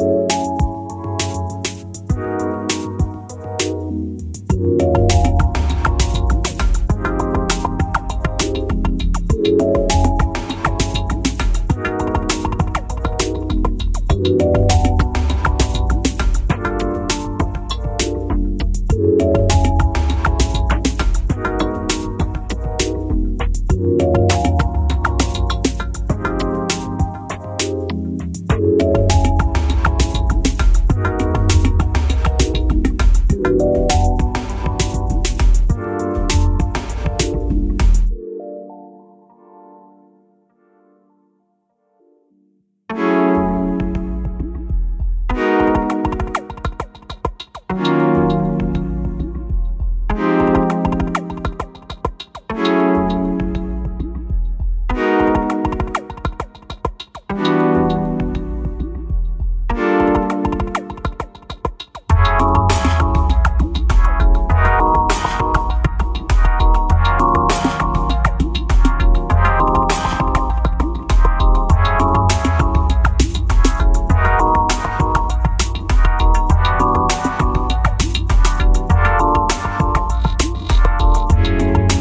you